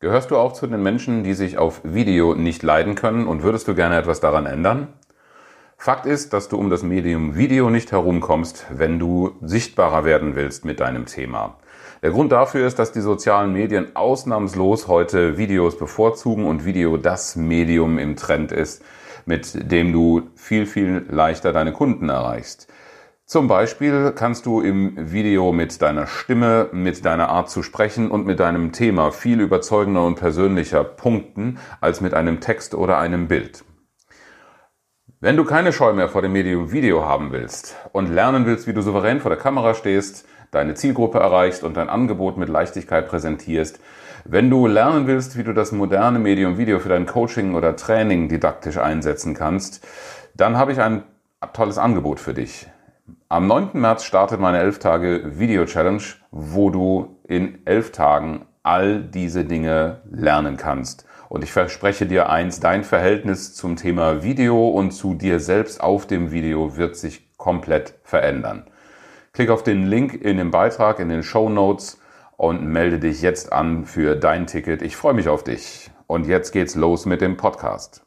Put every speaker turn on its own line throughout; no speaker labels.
Gehörst du auch zu den Menschen, die sich auf Video nicht leiden können und würdest du gerne etwas daran ändern? Fakt ist, dass du um das Medium Video nicht herumkommst, wenn du sichtbarer werden willst mit deinem Thema. Der Grund dafür ist, dass die sozialen Medien ausnahmslos heute Videos bevorzugen und Video das Medium im Trend ist, mit dem du viel, viel leichter deine Kunden erreichst. Zum Beispiel kannst du im Video mit deiner Stimme, mit deiner Art zu sprechen und mit deinem Thema viel überzeugender und persönlicher punkten als mit einem Text oder einem Bild. Wenn du keine Scheu mehr vor dem Medium Video haben willst und lernen willst, wie du souverän vor der Kamera stehst, deine Zielgruppe erreichst und dein Angebot mit Leichtigkeit präsentierst, wenn du lernen willst, wie du das moderne Medium Video für dein Coaching oder Training didaktisch einsetzen kannst, dann habe ich ein tolles Angebot für dich. Am 9. März startet meine 11 Tage Video Challenge, wo du in 11 Tagen all diese Dinge lernen kannst. Und ich verspreche dir eins, dein Verhältnis zum Thema Video und zu dir selbst auf dem Video wird sich komplett verändern. Klick auf den Link in dem Beitrag, in den Show Notes und melde dich jetzt an für dein Ticket. Ich freue mich auf dich. Und jetzt geht's los mit dem Podcast.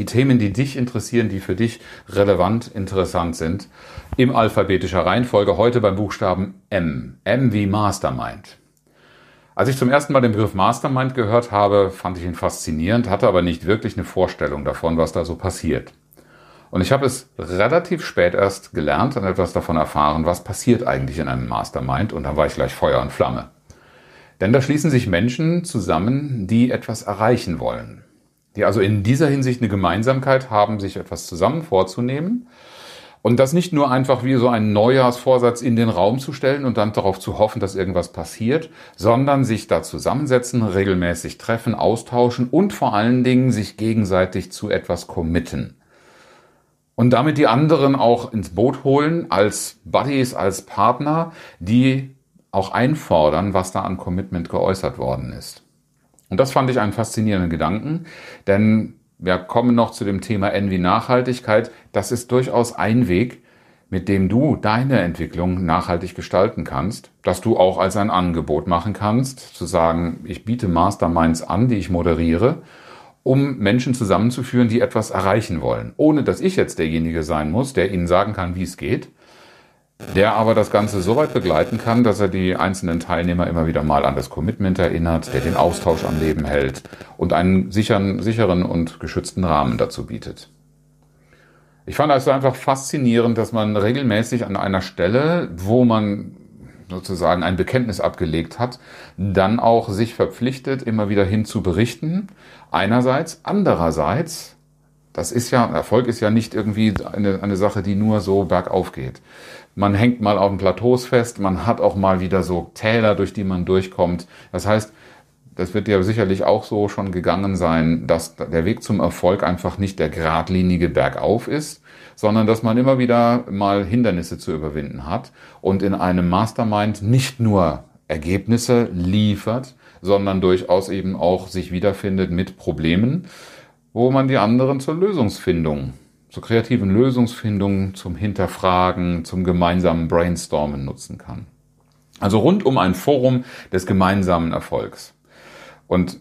die Themen, die dich interessieren, die für dich relevant, interessant sind, im alphabetischer Reihenfolge, heute beim Buchstaben M. M wie Mastermind. Als ich zum ersten Mal den Begriff Mastermind gehört habe, fand ich ihn faszinierend, hatte aber nicht wirklich eine Vorstellung davon, was da so passiert. Und ich habe es relativ spät erst gelernt und etwas davon erfahren, was passiert eigentlich in einem Mastermind und da war ich gleich Feuer und Flamme. Denn da schließen sich Menschen zusammen, die etwas erreichen wollen die also in dieser Hinsicht eine Gemeinsamkeit haben, sich etwas zusammen vorzunehmen. Und das nicht nur einfach wie so ein Neujahrsvorsatz in den Raum zu stellen und dann darauf zu hoffen, dass irgendwas passiert, sondern sich da zusammensetzen, regelmäßig treffen, austauschen und vor allen Dingen sich gegenseitig zu etwas committen. Und damit die anderen auch ins Boot holen als Buddies, als Partner, die auch einfordern, was da an Commitment geäußert worden ist. Und das fand ich einen faszinierenden Gedanken, denn wir kommen noch zu dem Thema Envy Nachhaltigkeit. Das ist durchaus ein Weg, mit dem du deine Entwicklung nachhaltig gestalten kannst, dass du auch als ein Angebot machen kannst, zu sagen, ich biete Masterminds an, die ich moderiere, um Menschen zusammenzuführen, die etwas erreichen wollen, ohne dass ich jetzt derjenige sein muss, der ihnen sagen kann, wie es geht, der aber das Ganze so weit begleiten kann, dass er die einzelnen Teilnehmer immer wieder mal an das Commitment erinnert, der den Austausch am Leben hält und einen sicheren, sicheren und geschützten Rahmen dazu bietet. Ich fand also einfach faszinierend, dass man regelmäßig an einer Stelle, wo man sozusagen ein Bekenntnis abgelegt hat, dann auch sich verpflichtet, immer wieder hin zu berichten. Einerseits, andererseits das ist ja, Erfolg ist ja nicht irgendwie eine, eine Sache, die nur so bergauf geht. Man hängt mal auf den Plateaus fest, man hat auch mal wieder so Täler, durch die man durchkommt. Das heißt, das wird ja sicherlich auch so schon gegangen sein, dass der Weg zum Erfolg einfach nicht der geradlinige Bergauf ist, sondern dass man immer wieder mal Hindernisse zu überwinden hat und in einem Mastermind nicht nur Ergebnisse liefert, sondern durchaus eben auch sich wiederfindet mit Problemen wo man die anderen zur Lösungsfindung, zur kreativen Lösungsfindung, zum Hinterfragen, zum gemeinsamen Brainstormen nutzen kann. Also rund um ein Forum des gemeinsamen Erfolgs. Und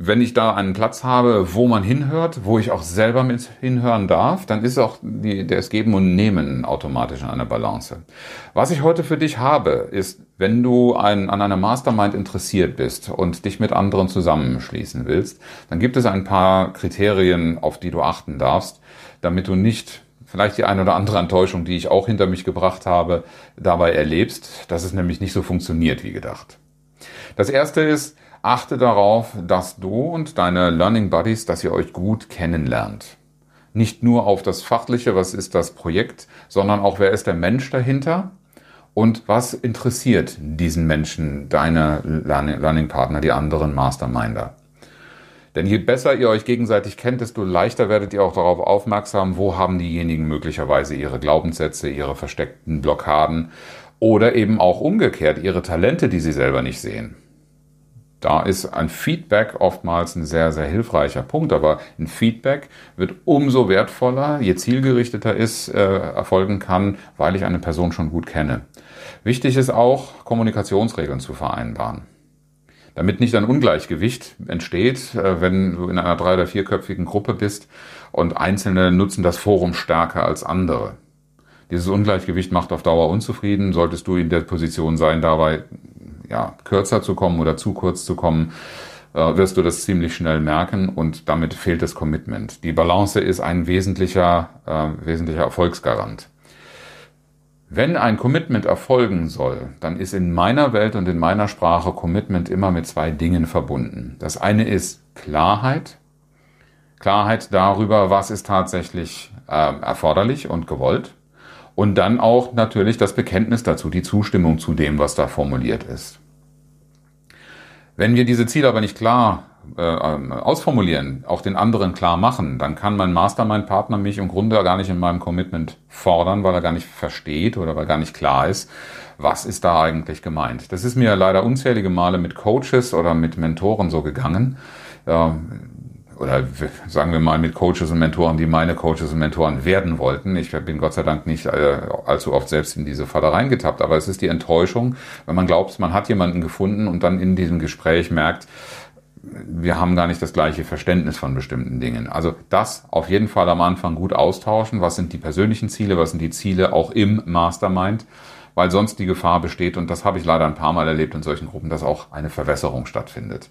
wenn ich da einen Platz habe, wo man hinhört, wo ich auch selber mit hinhören darf, dann ist auch die, das Geben und Nehmen automatisch in einer Balance. Was ich heute für dich habe, ist, wenn du ein, an einer Mastermind interessiert bist und dich mit anderen zusammenschließen willst, dann gibt es ein paar Kriterien, auf die du achten darfst, damit du nicht vielleicht die eine oder andere Enttäuschung, die ich auch hinter mich gebracht habe, dabei erlebst, dass es nämlich nicht so funktioniert wie gedacht. Das erste ist, Achte darauf, dass du und deine Learning Buddies, dass ihr euch gut kennenlernt. Nicht nur auf das Fachliche, was ist das Projekt, sondern auch wer ist der Mensch dahinter und was interessiert diesen Menschen, deine Learning-Partner, die anderen Masterminder. Denn je besser ihr euch gegenseitig kennt, desto leichter werdet ihr auch darauf aufmerksam, wo haben diejenigen möglicherweise ihre Glaubenssätze, ihre versteckten Blockaden oder eben auch umgekehrt ihre Talente, die sie selber nicht sehen. Da ist ein Feedback oftmals ein sehr, sehr hilfreicher Punkt, aber ein Feedback wird umso wertvoller, je zielgerichteter es äh, erfolgen kann, weil ich eine Person schon gut kenne. Wichtig ist auch, Kommunikationsregeln zu vereinbaren. Damit nicht ein Ungleichgewicht entsteht, äh, wenn du in einer drei- oder vierköpfigen Gruppe bist und Einzelne nutzen das Forum stärker als andere. Dieses Ungleichgewicht macht auf Dauer unzufrieden. Solltest du in der Position sein, dabei ja, kürzer zu kommen oder zu kurz zu kommen, äh, wirst du das ziemlich schnell merken und damit fehlt das Commitment. Die Balance ist ein wesentlicher, äh, wesentlicher Erfolgsgarant. Wenn ein Commitment erfolgen soll, dann ist in meiner Welt und in meiner Sprache Commitment immer mit zwei Dingen verbunden. Das eine ist Klarheit. Klarheit darüber, was ist tatsächlich äh, erforderlich und gewollt. Und dann auch natürlich das Bekenntnis dazu, die Zustimmung zu dem, was da formuliert ist. Wenn wir diese Ziele aber nicht klar äh, ausformulieren, auch den anderen klar machen, dann kann mein Mastermind-Partner mich im Grunde gar nicht in meinem Commitment fordern, weil er gar nicht versteht oder weil gar nicht klar ist, was ist da eigentlich gemeint. Das ist mir leider unzählige Male mit Coaches oder mit Mentoren so gegangen. Ähm, oder sagen wir mal mit Coaches und Mentoren, die meine Coaches und Mentoren werden wollten. Ich bin Gott sei Dank nicht äh, allzu oft selbst in diese Falle reingetappt, aber es ist die Enttäuschung, wenn man glaubt, man hat jemanden gefunden und dann in diesem Gespräch merkt, wir haben gar nicht das gleiche Verständnis von bestimmten Dingen. Also das auf jeden Fall am Anfang gut austauschen. Was sind die persönlichen Ziele? Was sind die Ziele auch im Mastermind? Weil sonst die Gefahr besteht, und das habe ich leider ein paar Mal erlebt in solchen Gruppen, dass auch eine Verwässerung stattfindet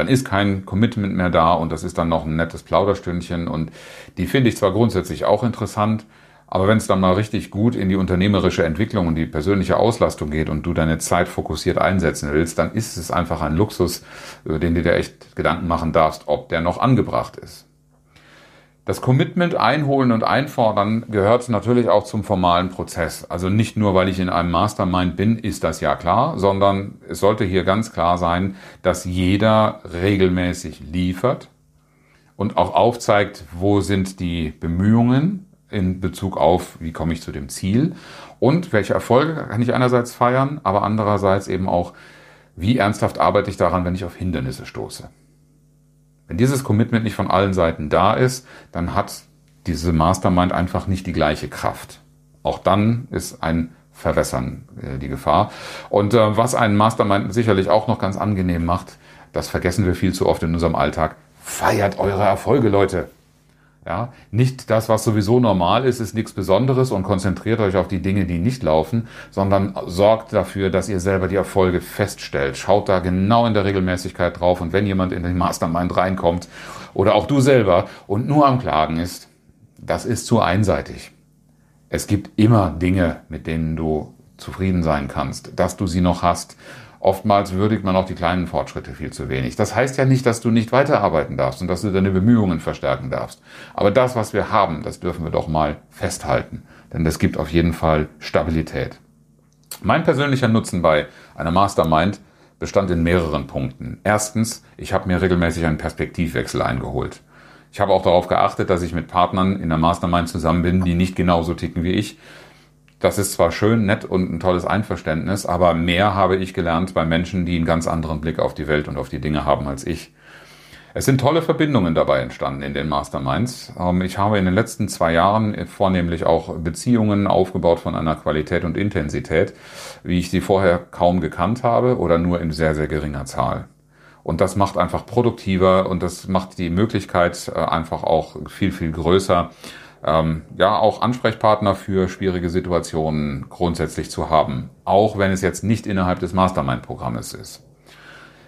dann ist kein Commitment mehr da und das ist dann noch ein nettes Plauderstündchen und die finde ich zwar grundsätzlich auch interessant, aber wenn es dann mal richtig gut in die unternehmerische Entwicklung und die persönliche Auslastung geht und du deine Zeit fokussiert einsetzen willst, dann ist es einfach ein Luxus, über den du dir echt Gedanken machen darfst, ob der noch angebracht ist. Das Commitment einholen und einfordern gehört natürlich auch zum formalen Prozess. Also nicht nur, weil ich in einem Mastermind bin, ist das ja klar, sondern es sollte hier ganz klar sein, dass jeder regelmäßig liefert und auch aufzeigt, wo sind die Bemühungen in Bezug auf, wie komme ich zu dem Ziel und welche Erfolge kann ich einerseits feiern, aber andererseits eben auch, wie ernsthaft arbeite ich daran, wenn ich auf Hindernisse stoße. Wenn dieses Commitment nicht von allen Seiten da ist, dann hat diese Mastermind einfach nicht die gleiche Kraft. Auch dann ist ein Verwässern äh, die Gefahr. Und äh, was einen Mastermind sicherlich auch noch ganz angenehm macht, das vergessen wir viel zu oft in unserem Alltag. Feiert eure Erfolge, Leute. Ja, nicht das, was sowieso normal ist, ist nichts Besonderes und konzentriert euch auf die Dinge, die nicht laufen, sondern sorgt dafür, dass ihr selber die Erfolge feststellt. Schaut da genau in der Regelmäßigkeit drauf und wenn jemand in den Mastermind reinkommt oder auch du selber und nur am Klagen ist, das ist zu einseitig. Es gibt immer Dinge, mit denen du zufrieden sein kannst, dass du sie noch hast Oftmals würdigt man auch die kleinen Fortschritte viel zu wenig. Das heißt ja nicht, dass du nicht weiterarbeiten darfst und dass du deine Bemühungen verstärken darfst. Aber das, was wir haben, das dürfen wir doch mal festhalten. Denn das gibt auf jeden Fall Stabilität. Mein persönlicher Nutzen bei einer Mastermind bestand in mehreren Punkten. Erstens, ich habe mir regelmäßig einen Perspektivwechsel eingeholt. Ich habe auch darauf geachtet, dass ich mit Partnern in der Mastermind zusammen bin, die nicht genauso ticken wie ich, das ist zwar schön, nett und ein tolles Einverständnis, aber mehr habe ich gelernt bei Menschen, die einen ganz anderen Blick auf die Welt und auf die Dinge haben als ich. Es sind tolle Verbindungen dabei entstanden in den Masterminds. Ähm, ich habe in den letzten zwei Jahren vornehmlich auch Beziehungen aufgebaut von einer Qualität und Intensität, wie ich sie vorher kaum gekannt habe oder nur in sehr, sehr geringer Zahl. Und das macht einfach produktiver und das macht die Möglichkeit äh, einfach auch viel, viel größer, ähm, ja auch Ansprechpartner für schwierige Situationen grundsätzlich zu haben, auch wenn es jetzt nicht innerhalb des Mastermind-Programmes ist.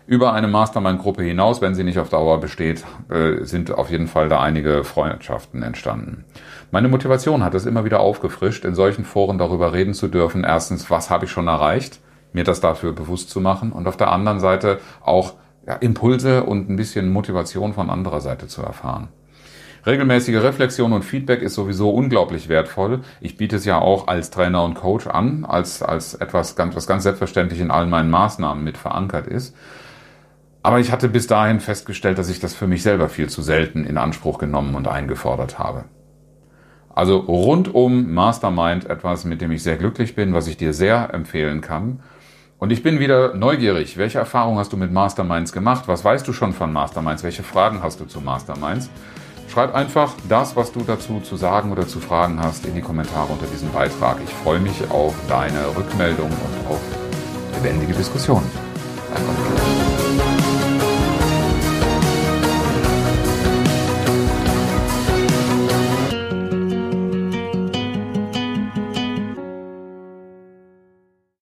Über eine Mastermind-Gruppe hinaus, wenn sie nicht auf Dauer besteht, äh, sind auf jeden Fall da einige Freundschaften entstanden. Meine Motivation hat es immer wieder aufgefrischt, in solchen Foren darüber reden zu dürfen. Erstens, was habe ich schon erreicht, mir das dafür bewusst zu machen und auf der anderen Seite auch ja, Impulse und ein bisschen Motivation von anderer Seite zu erfahren. Regelmäßige Reflexion und Feedback ist sowieso unglaublich wertvoll. Ich biete es ja auch als Trainer und Coach an, als, als etwas, ganz, was ganz selbstverständlich in allen meinen Maßnahmen mit verankert ist. Aber ich hatte bis dahin festgestellt, dass ich das für mich selber viel zu selten in Anspruch genommen und eingefordert habe. Also rundum Mastermind etwas, mit dem ich sehr glücklich bin, was ich dir sehr empfehlen kann. Und ich bin wieder neugierig. Welche Erfahrungen hast du mit Masterminds gemacht? Was weißt du schon von Masterminds? Welche Fragen hast du zu Masterminds? Schreib einfach das, was du dazu zu sagen oder zu fragen hast, in die Kommentare unter diesem Beitrag. Ich freue mich auf deine Rückmeldung und auf lebendige Diskussionen.